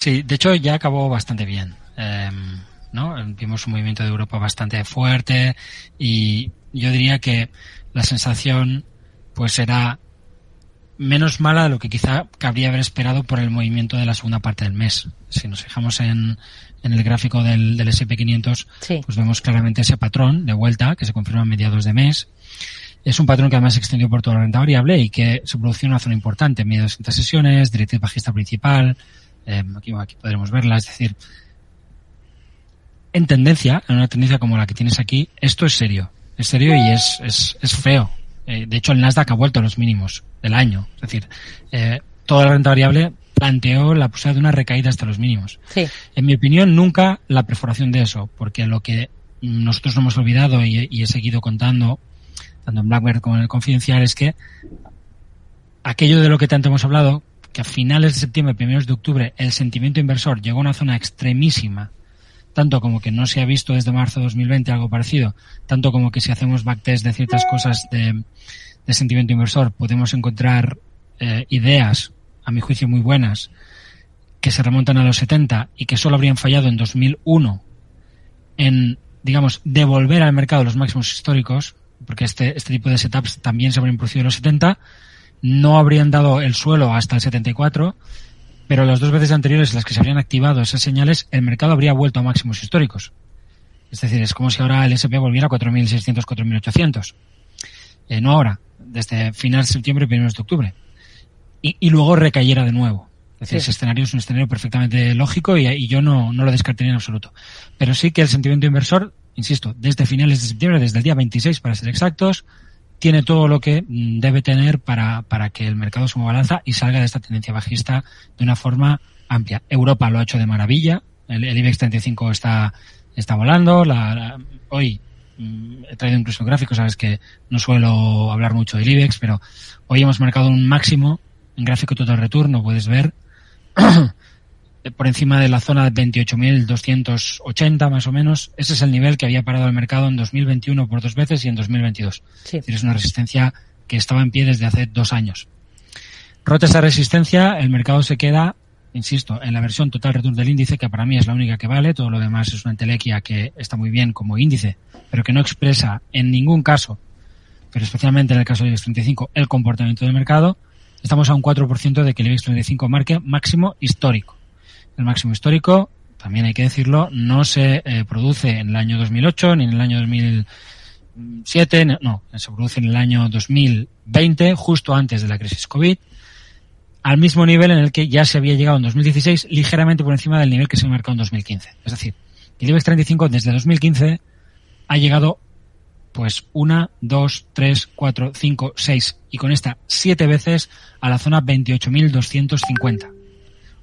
Sí, de hecho ya acabó bastante bien. Em, ¿no? Vimos un movimiento de Europa bastante fuerte y yo diría que la sensación pues será menos mala de lo que quizá cabría haber esperado por el movimiento de la segunda parte del mes. Si nos fijamos en, en el gráfico del, del SP500, pues vemos claramente ese patrón de vuelta que se confirma a mediados de mes. Es un patrón que además se extendió por toda la renta variable y que se produjo en una zona importante, medio de sesiones, directriz bajista principal, eh, aquí, aquí podremos verla, es decir, en tendencia, en una tendencia como la que tienes aquí, esto es serio. Es serio y es, es, es feo. Eh, de hecho, el Nasdaq ha vuelto a los mínimos del año. Es decir, eh, toda la renta variable planteó la posibilidad de una recaída hasta los mínimos. Sí. En mi opinión, nunca la perforación de eso, porque lo que nosotros no hemos olvidado y, y he seguido contando, tanto en Blackbird como en el Confidencial, es que aquello de lo que tanto hemos hablado, que a finales de septiembre, primeros de octubre, el sentimiento inversor llegó a una zona extremísima tanto como que no se ha visto desde marzo de 2020 algo parecido, tanto como que si hacemos backtest de ciertas cosas de, sentimiento inversor podemos encontrar eh, ideas, a mi juicio muy buenas, que se remontan a los 70 y que solo habrían fallado en 2001 en, digamos, devolver al mercado los máximos históricos, porque este, este tipo de setups también se habrían producido en los 70, no habrían dado el suelo hasta el 74 pero las dos veces anteriores en las que se habrían activado esas señales, el mercado habría vuelto a máximos históricos. Es decir, es como si ahora el SP volviera a 4.600, 4.800. Eh, no ahora, desde final de septiembre y primeros de octubre. Y, y, luego recayera de nuevo. Es decir, sí. ese escenario es un escenario perfectamente lógico y, y yo no, no, lo descartaría en absoluto. Pero sí que el sentimiento inversor, insisto, desde finales de septiembre, desde el día 26 para ser exactos, tiene todo lo que mm, debe tener para, para que el mercado se mueva balanza y salga de esta tendencia bajista de una forma amplia. Europa lo ha hecho de maravilla, el, el IBEX 35 está, está volando, la, hoy mm, he traído incluso gráficos, sabes que no suelo hablar mucho del IBEX, pero hoy hemos marcado un máximo en gráfico total return, lo puedes ver, por encima de la zona de 28.280 más o menos. Ese es el nivel que había parado el mercado en 2021 por dos veces y en 2022. Sí. Es, decir, es una resistencia que estaba en pie desde hace dos años. Rota esa resistencia, el mercado se queda, insisto, en la versión total return del índice, que para mí es la única que vale. Todo lo demás es una entelequia que está muy bien como índice, pero que no expresa en ningún caso, pero especialmente en el caso del IBEX 35, el comportamiento del mercado. Estamos a un 4% de que el IBEX 35 marque máximo histórico el máximo histórico, también hay que decirlo, no se eh, produce en el año 2008 ni en el año 2007, no, se produce en el año 2020, justo antes de la crisis COVID, al mismo nivel en el que ya se había llegado en 2016, ligeramente por encima del nivel que se marcó en 2015. Es decir, el IBEX 35 desde 2015 ha llegado pues una, dos, tres, cuatro, cinco, seis y con esta siete veces a la zona 28.250.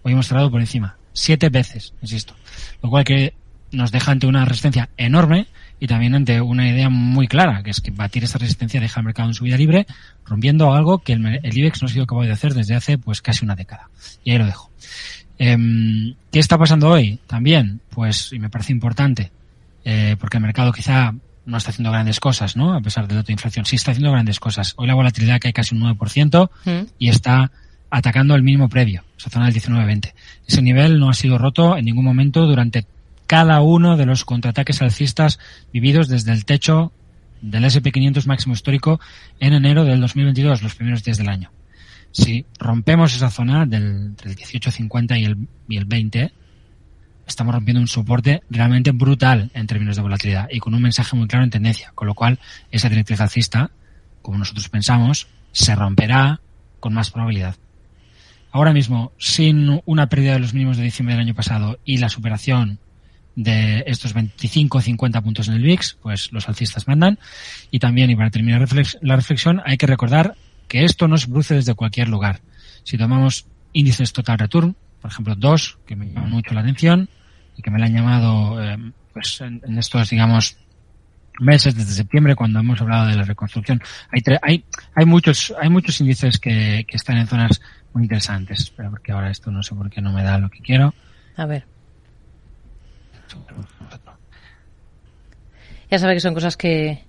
Hoy hemos cerrado por encima siete veces, insisto. Lo cual que nos deja ante una resistencia enorme y también ante una idea muy clara, que es que batir esta resistencia deja al mercado en su vida libre, rompiendo algo que el, el, IBEX no ha sido capaz de hacer desde hace pues casi una década. Y ahí lo dejo. Eh, ¿Qué está pasando hoy? También, pues, y me parece importante, eh, porque el mercado quizá no está haciendo grandes cosas, ¿no? A pesar del dato de inflación, sí está haciendo grandes cosas. Hoy la volatilidad cae casi un 9% mm. y está atacando el mínimo previo, esa zona del 19-20. Ese nivel no ha sido roto en ningún momento durante cada uno de los contraataques alcistas vividos desde el techo del SP500 máximo histórico en enero del 2022, los primeros días del año. Si rompemos esa zona del, del 18.50 y el, y el 20, estamos rompiendo un soporte realmente brutal en términos de volatilidad y con un mensaje muy claro en tendencia, con lo cual esa directriz alcista, como nosotros pensamos, se romperá con más probabilidad ahora mismo, sin una pérdida de los mínimos de diciembre del año pasado y la superación de estos 25 o 50 puntos en el VIX, pues los alcistas mandan. Y también, y para terminar la reflexión, hay que recordar que esto no se produce desde cualquier lugar. Si tomamos índices total return, por ejemplo, dos, que me llaman mucho la atención y que me la han llamado eh, pues en, estos, digamos, meses desde septiembre cuando hemos hablado de la reconstrucción. Hay, hay, hay muchos, hay muchos índices que están en zonas muy interesantes. Espera, porque ahora esto no sé por qué no me da lo que quiero. A ver. Ya sabe que son cosas que,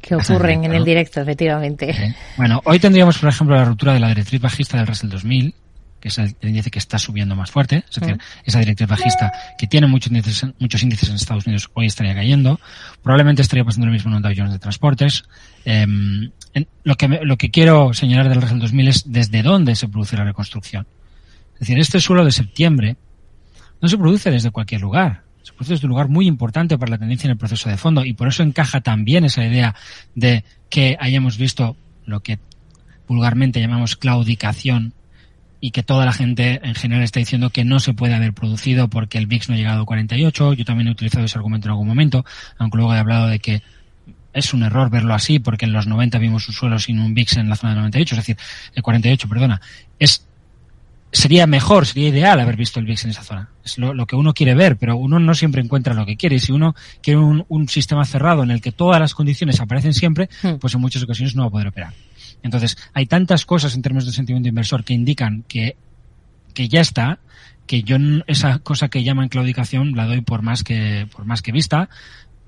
que ocurren en el directo, efectivamente. Bueno, hoy tendríamos, por ejemplo, la ruptura de la directriz bajista del Russell 2000, que es el, índice que está subiendo más fuerte, es decir, esa directriz bajista que tiene muchos índices, muchos índices en Estados Unidos hoy estaría cayendo, probablemente estaría pasando lo mismo en un Dow Jones de transportes. Em, lo, que lo que quiero señalar del Russell 2000 es desde dónde se produce la reconstrucción. Es decir, este suelo de septiembre no se produce desde cualquier lugar, se produce desde un lugar muy importante para la tendencia en el proceso de fondo y por eso encaja también esa idea de que hayamos visto lo que vulgarmente llamamos claudicación y que toda la gente en general está diciendo que no se puede haber producido porque el VIX no ha llegado a 48. Yo también he utilizado ese argumento en algún momento, aunque luego he hablado de que es un error verlo así porque en los 90 vimos un suelo sin un VIX en la zona de 98, es decir, el 48, perdona. Es sería mejor, sería ideal haber visto el VIX en esa zona. Es lo, que uno quiere ver, pero uno no siempre encuentra lo que quiere. Y si uno quiere un, un sistema cerrado en el que todas las condiciones aparecen siempre, hmm. pues en muchas ocasiones no va a poder operar. Entonces, hay tantas cosas en términos de sentimiento inversor que indican que, que ya está, que yo esa cosa que llaman claudicación la doy por más que, por más que vista,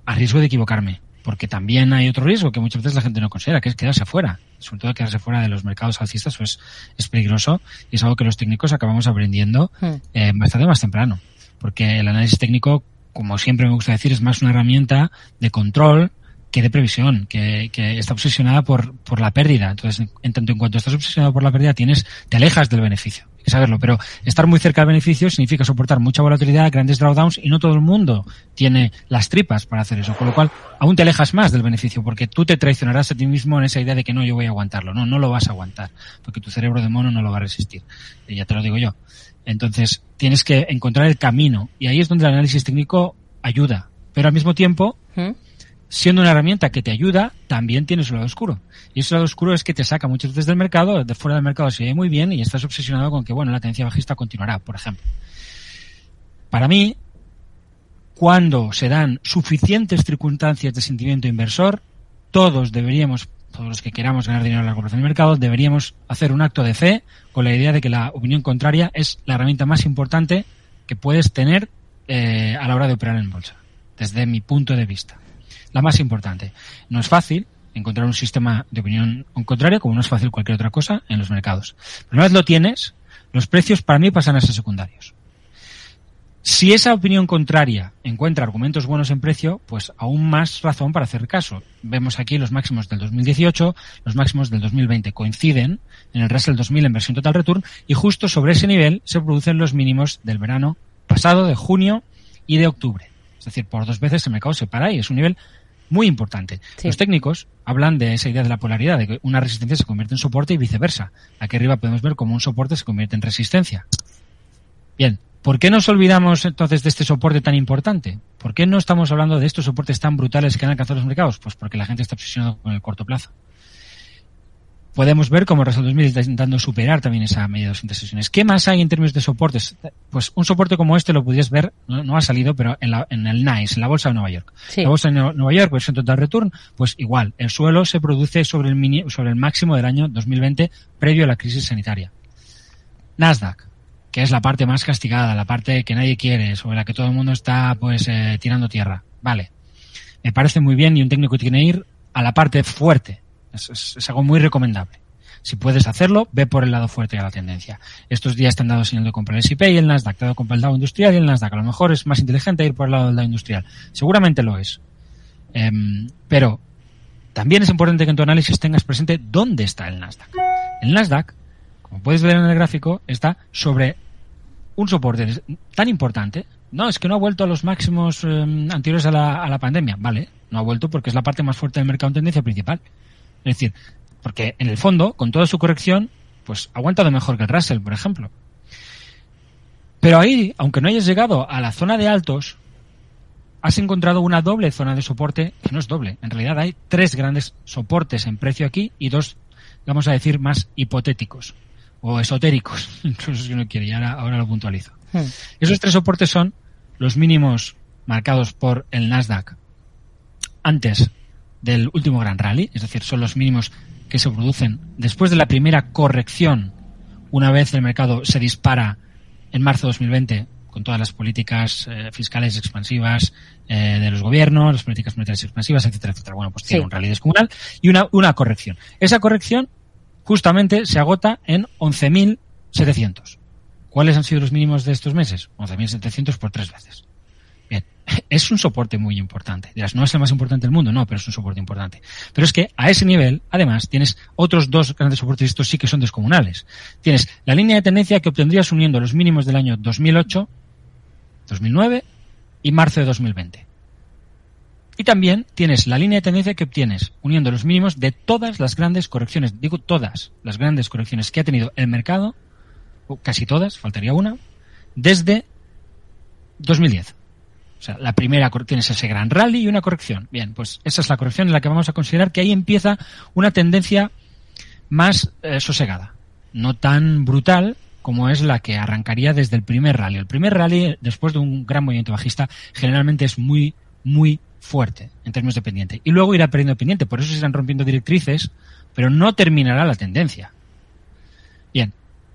a riesgo de equivocarme. Porque también hay otro riesgo que muchas veces la gente no considera, que es quedarse fuera. Sobre todo quedarse fuera de los mercados alcistas pues es peligroso y es algo que los técnicos acabamos aprendiendo hmm. eh, bastante más temprano. Porque el análisis técnico, como siempre me gusta decir, es más una herramienta de control que de previsión, que, que está obsesionada por, por la pérdida. Entonces, en, tanto en cuanto estás obsesionado por la pérdida, tienes, te alejas del beneficio. Hay que saberlo. Pero estar muy cerca del beneficio significa soportar mucha volatilidad, grandes drawdowns, y no todo el mundo tiene las tripas para hacer eso. Con lo cual, aún te alejas más del beneficio, porque tú te traicionarás a ti mismo en esa idea de que no, yo voy a aguantarlo. No, no lo vas a aguantar, porque tu cerebro de mono no lo va a resistir. Y ya te lo digo yo. Entonces, tienes que encontrar el camino. Y ahí es donde el análisis técnico ayuda. Pero al mismo tiempo, ¿Mm? Siendo una herramienta que te ayuda, también tiene su lado oscuro. Y ese lado oscuro es que te saca muchas veces del mercado, de fuera del mercado se ve muy bien y estás obsesionado con que, bueno, la tendencia bajista continuará, por ejemplo. Para mí, cuando se dan suficientes circunstancias de sentimiento inversor, todos deberíamos, todos los que queramos ganar dinero a largo plazo en el mercado, deberíamos hacer un acto de fe con la idea de que la opinión contraria es la herramienta más importante que puedes tener eh, a la hora de operar en bolsa, desde mi punto de vista la más importante. No es fácil encontrar un sistema de opinión contraria, como no es fácil cualquier otra cosa en los mercados. Pero una vez lo tienes, los precios para mí pasan a ser secundarios. Si esa opinión contraria encuentra argumentos buenos en precio, pues aún más razón para hacer caso. Vemos aquí los máximos del 2018, los máximos del 2020 coinciden en el Russell 2000 en versión total return y justo sobre ese nivel se producen los mínimos del verano pasado, de junio y de octubre. Es decir, por dos veces el mercado se para y es un nivel muy importante. Los técnicos hablan de esa idea de la polaridad, de que una resistencia se convierte en soporte y viceversa. Aquí arriba podemos ver cómo un soporte se convierte en resistencia. Bien, ¿por qué nos olvidamos entonces de este soporte tan importante? ¿Por qué no estamos hablando de estos soportes tan brutales que han alcanzado los mercados? Pues porque la gente está obsesionada con el corto plazo podemos ver cómo Russell 2000 está intentando superar también esa media de 200 sesiones. ¿Qué más hay en términos de soportes? Pues un soporte como este lo pudieras ver, no, ha salido, pero en, la, en el NICE, en la bolsa de Nueva York. La bolsa de Nueva York, versión total return, pues igual, el suelo se produce sobre el, mini, sobre el máximo del año 2020 previo a la crisis sanitaria. Nasdaq, que es la parte más castigada, la parte que nadie quiere, sobre la que todo el mundo está pues eh, tirando tierra. Vale. Me parece muy bien y un técnico tiene que ir a la parte fuerte, es, algo muy recomendable. Si puedes hacerlo, ve por el lado fuerte de la tendencia. Estos días te han dado señal de comprar el S&P y el Nasdaq, te ha dado comprar el Dow Industrial y el Nasdaq. A lo mejor es más inteligente ir por el lado del Dow Industrial. Seguramente lo es. Em, pero también es importante que en tu análisis tengas presente dónde está el Nasdaq. El Nasdaq, como puedes ver en el gráfico, está sobre un soporte tan importante. No, es que no ha vuelto a los máximos em, anteriores a la, a la pandemia. Vale, no ha vuelto porque es la parte más fuerte del mercado en tendencia principal. Es decir, porque en el fondo, con toda su corrección, pues ha aguantado mejor que el Russell, por ejemplo. Pero ahí, aunque no hayas llegado a la zona de altos, has encontrado una doble zona de soporte, que no es doble. En realidad hay tres grandes soportes en precio aquí y dos, vamos a decir, más hipotéticos o esotéricos, incluso si uno quiere, y ahora, ahora lo puntualizo. Hmm. Esos tres soportes son los mínimos marcados por el Nasdaq antes del último gran rally, es decir, son los mínimos que se producen después de la primera corrección, una vez el mercado se dispara en marzo de 2020 con todas las políticas eh, fiscales expansivas eh, de los gobiernos, las políticas monetarias expansivas, etcétera, etcétera. Bueno, pues tiene un rally descomunal y una, una corrección. Esa corrección justamente se agota en 11.700. ¿Cuáles han sido los mínimos de estos meses? 11.700 por tres veces. Es un soporte muy importante. Dirás, no es el más importante del mundo, no, pero es un soporte importante. Pero es que a ese nivel, además, tienes otros dos grandes soportes, estos sí que son descomunales. Tienes la línea de tendencia que obtendrías uniendo los mínimos del año 2008, 2009 y marzo de 2020. Y también tienes la línea de tendencia que obtienes uniendo los mínimos de todas las grandes correcciones, digo todas las grandes correcciones que ha tenido el mercado, o casi todas, faltaría una, desde 2010. O sea, la primera tienes ese gran rally y una corrección. Bien, pues esa es la corrección en la que vamos a considerar que ahí empieza una tendencia más eh, sosegada, no tan brutal como es la que arrancaría desde el primer rally. El primer rally, después de un gran movimiento bajista, generalmente es muy, muy fuerte en términos de pendiente. Y luego irá perdiendo pendiente, por eso se están rompiendo directrices, pero no terminará la tendencia.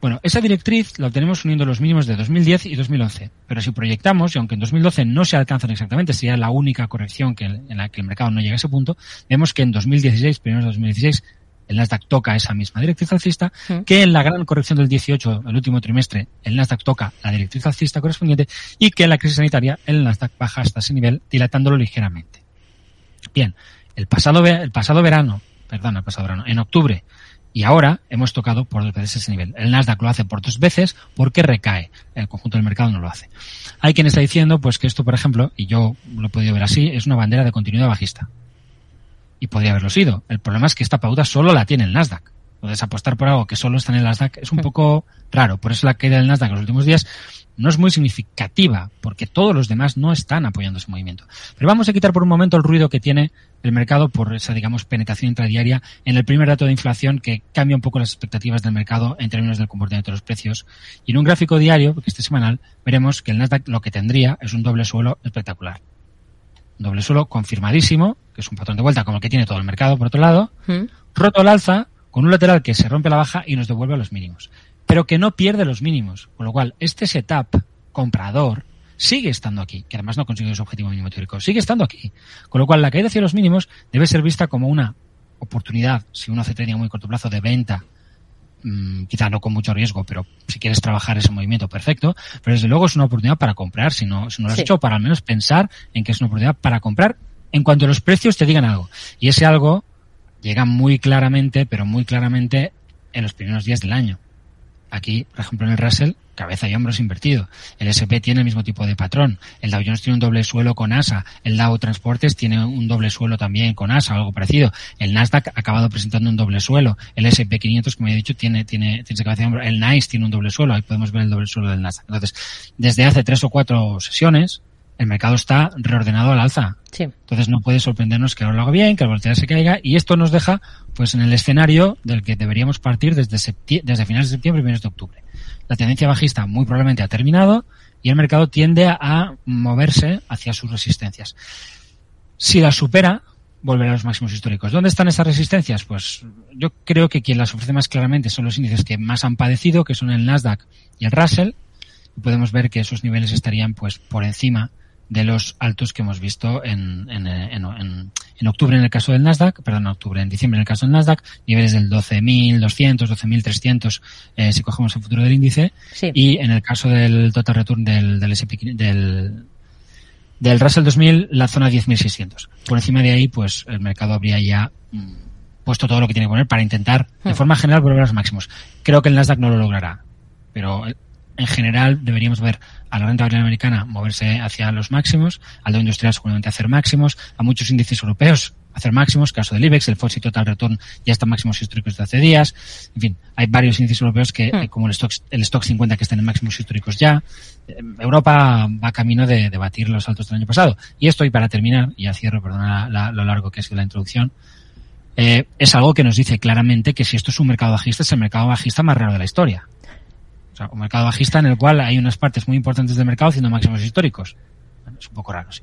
Bueno, esa directriz la obtenemos uniendo los mínimos de 2010 y 2011. Pero si proyectamos, y aunque en 2012 no se alcanzan exactamente, sería la única corrección que, en la que el mercado no llega a ese punto, vemos que en 2016, primeros de 2016, el Nasdaq toca esa misma directriz alcista, que en la gran corrección del 18, el último trimestre, el Nasdaq toca la directriz alcista correspondiente y que en la crisis sanitaria el Nasdaq baja hasta ese nivel, dilatándolo ligeramente. Bien, el pasado, el pasado verano, perdón, el pasado verano, en octubre, y ahora hemos tocado por dos veces ese nivel. El Nasdaq lo hace por dos veces porque recae. El conjunto del mercado no lo hace. Hay quien está diciendo pues que esto, por ejemplo, y yo lo he podido ver así, es una bandera de continuidad bajista y podría haberlo sido. El problema es que esta pauta solo la tiene el Nasdaq. Entonces apostar por algo que solo está en el Nasdaq es un hmm. poco raro. Por eso la caída del Nasdaq en los últimos días no es muy significativa, porque todos los demás no están apoyando ese movimiento. Pero vamos a quitar por un momento el ruido que tiene el mercado por esa, digamos, penetración intradiaria en el primer dato de inflación que cambia un poco las expectativas del mercado en términos del comportamiento de los precios. Y en un gráfico diario, que este semanal, veremos que el Nasdaq lo que tendría es un doble suelo espectacular doble suelo confirmadísimo, que es un patrón de vuelta como el que tiene todo el mercado, por otro lado, mm. roto al alza, con un lateral que se rompe a la baja y nos devuelve a los mínimos. Pero que no pierde los mínimos. Con lo cual, este setup comprador sigue estando aquí, que además no ha conseguido su objetivo mínimo teórico, sigue estando aquí. Con lo cual, la caída hacia los mínimos debe ser vista como una oportunidad, si uno hace trading a muy corto plazo, de venta Mm, quizá no con mucho riesgo, pero si quieres trabajar ese movimiento, perfecto. Pero desde luego es una oportunidad para comprar, si no, si no lo has hecho, para al menos pensar en que es una oportunidad para comprar en cuanto los precios te digan algo. Y ese algo llega muy claramente, pero muy claramente en los primeros días del año. Aquí, por ejemplo, en el Russell, cabeza y hombros invertido. El SP tiene el mismo tipo de patrón. El Dow Jones tiene un doble suelo con ASA. El Dow Transportes tiene un doble suelo también con ASA, algo parecido. El Nasdaq ha acabado presentando un doble suelo. El SP 500, como he dicho, tiene, tiene, tiene cabeza y hombros. El NICE tiene un doble suelo. Ahí podemos ver el doble suelo del Nasdaq. Entonces, desde hace tres o cuatro sesiones, el mercado está reordenado al alza. Sí. Entonces no puede sorprendernos que ahora lo haga bien, que la volatilidad se caiga y esto nos deja pues en el escenario del que deberíamos partir desde, desde finales de septiembre y primeros de octubre. La tendencia bajista muy probablemente ha terminado y el mercado tiende a moverse hacia sus resistencias. Si las supera, volverá a los máximos históricos. ¿Dónde están esas resistencias? Pues yo creo que quien las ofrece más claramente son los índices que más han padecido, que son el Nasdaq y el Russell. Y podemos ver que esos niveles estarían pues por encima de los altos que hemos visto en, en, en, en, octubre en el caso del Nasdaq, perdón, en octubre, en diciembre en el caso del Nasdaq, niveles del 12.200, 12.300 eh, si cogemos el futuro del índice, y en el caso del total return del, del SP, del, del Russell 2000, la zona 10.600. Por encima de ahí, pues el mercado habría ya mm, puesto todo lo que tiene que poner para intentar, de hmm. forma general, volver a los máximos. Creo que el Nasdaq no lo logrará, pero en general deberíamos ver a la renta variable americana moverse hacia los máximos, al Dow Industrial seguramente hacer máximos, a muchos índices europeos hacer máximos, caso del IBEX, el FTSE Total Return ya está máximos históricos de hace días, en fin, hay varios índices europeos que, hmm. como el stock, el stock 50 que están en máximos históricos ya, eh, Europa va camino de, batir los altos del año pasado. Y esto, y para terminar, y ya cierro, perdona lo largo que ha sido la introducción, eh, es algo que nos dice claramente que si esto es un mercado bajista, es el mercado bajista más raro de la historia. O sea, un mercado bajista en el cual hay unas partes muy importantes del mercado haciendo máximos históricos. es un poco raro, sí.